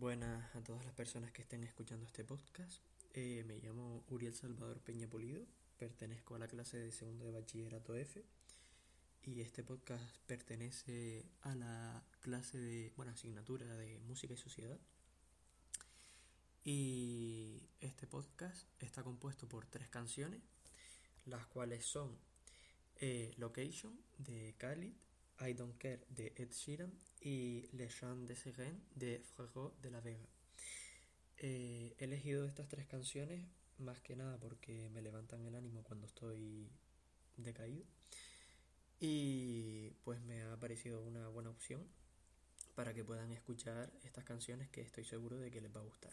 Buenas a todas las personas que estén escuchando este podcast. Eh, me llamo Uriel Salvador Peña Polido, pertenezco a la clase de segundo de bachillerato F y este podcast pertenece a la clase de, bueno, asignatura de música y sociedad. Y este podcast está compuesto por tres canciones, las cuales son eh, Location de Khalid, I Don't Care de Ed Sheeran y Le Chant de Seren de Frérot de la Vega. Eh, he elegido estas tres canciones más que nada porque me levantan el ánimo cuando estoy decaído y pues me ha parecido una buena opción para que puedan escuchar estas canciones que estoy seguro de que les va a gustar.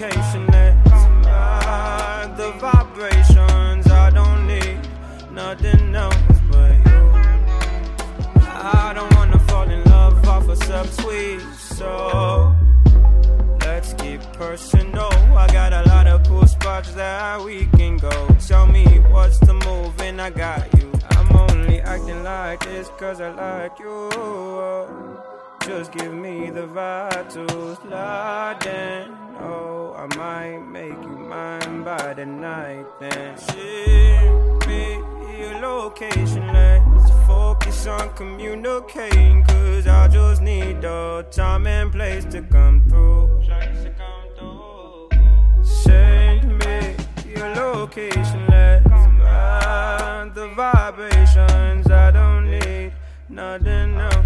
Location. Let's ride the vibrations. I don't need nothing else but you. I don't wanna fall in love off a subtweet, so let's get personal. I got a lot of cool spots that we can go. Tell me what's the move, and I got you. I'm only acting like this cause I like you. Just give me the slide in. Oh, I might make you mine by the night then. Send me your location, let's focus on communicating. Cause I just need the time and place to come through. Send me your location, let's ride the vibrations. I don't need nothing else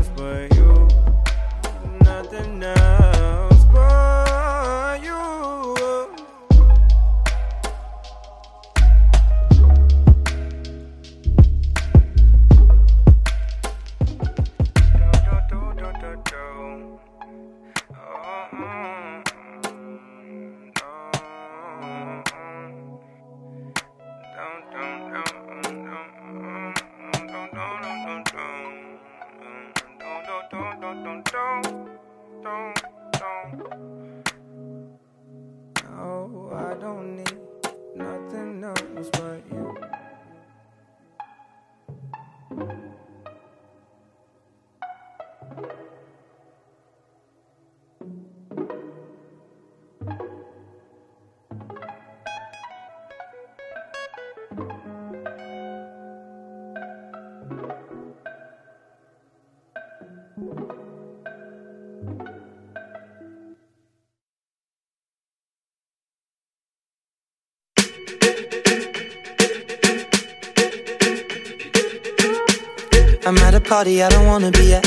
I'm at a party I don't wanna be at.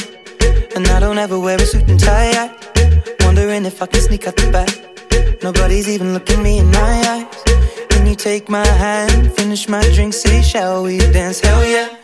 And I don't ever wear a suit and tie. I wondering if I can sneak out the back. Nobody's even looking me in my eyes. When you take my hand, finish my drink, say, shall we dance? Hell yeah.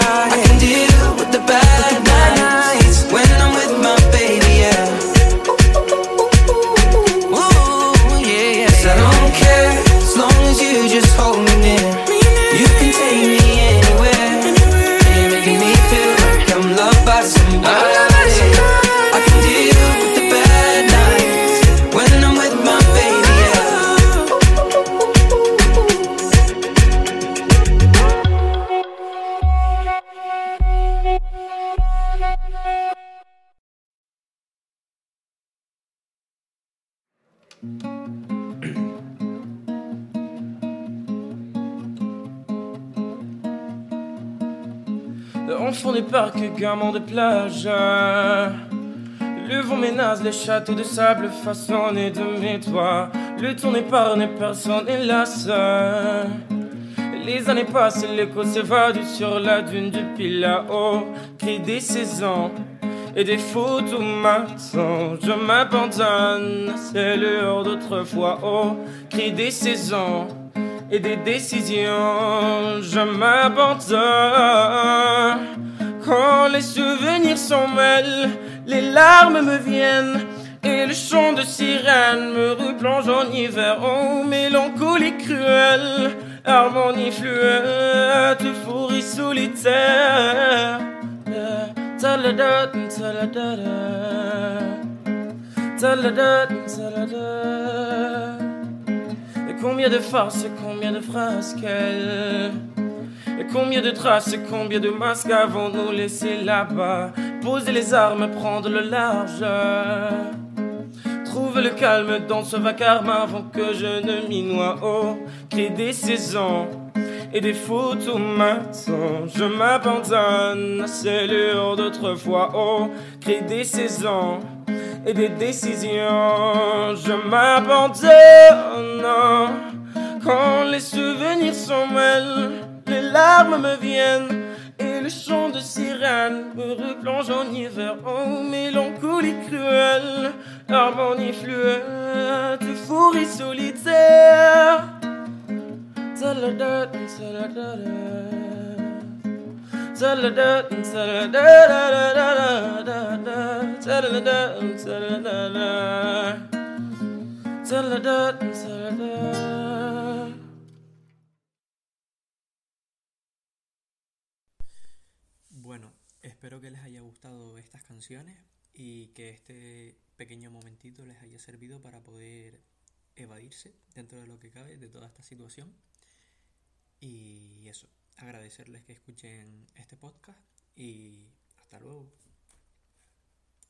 Enfants des parcs, gamins de plage. Le vent menace les châteaux de sable façonnés de mes toits. Le temps n'épargne personne, hélas. Les années passent, l'écho s'évade sur la dune depuis là-haut. Cri des saisons et des photos m'attendent. Je m'abandonne, c'est l'heure d'autrefois. Oh, cri des saisons et des décisions. Je m'abandonne quand les souvenirs s'en mêlent, les larmes me viennent. Et le chant de sirène me replonge en hiver, oh mélancolie cruelle, harmonie fluette, fourrie solitaire. Combien de farces, combien de qu'elle Et combien de traces, combien de masques avons-nous laissé là-bas Poser les armes, prendre le large Trouve le calme dans ce vacarme avant que je ne m'y noie. Oh, cri des saisons et des photos m'attendent. Je m'abandonne, c'est l'heure d'autrefois. Oh, cri des saisons et des décisions. Je m'abandonne quand les souvenirs s'en mêlent, les larmes me viennent et le chant de sirène me replonge en hiver. Oh, mélancolie cruelle, harmonie fluette, fourrie solitaire. Ta-la-da, ta-la-da-da. Bueno, espero que les haya gustado estas canciones y que este pequeño momentito les haya servido para poder evadirse dentro de lo que cabe de toda esta situación. Y eso, agradecerles que escuchen este podcast y hasta luego.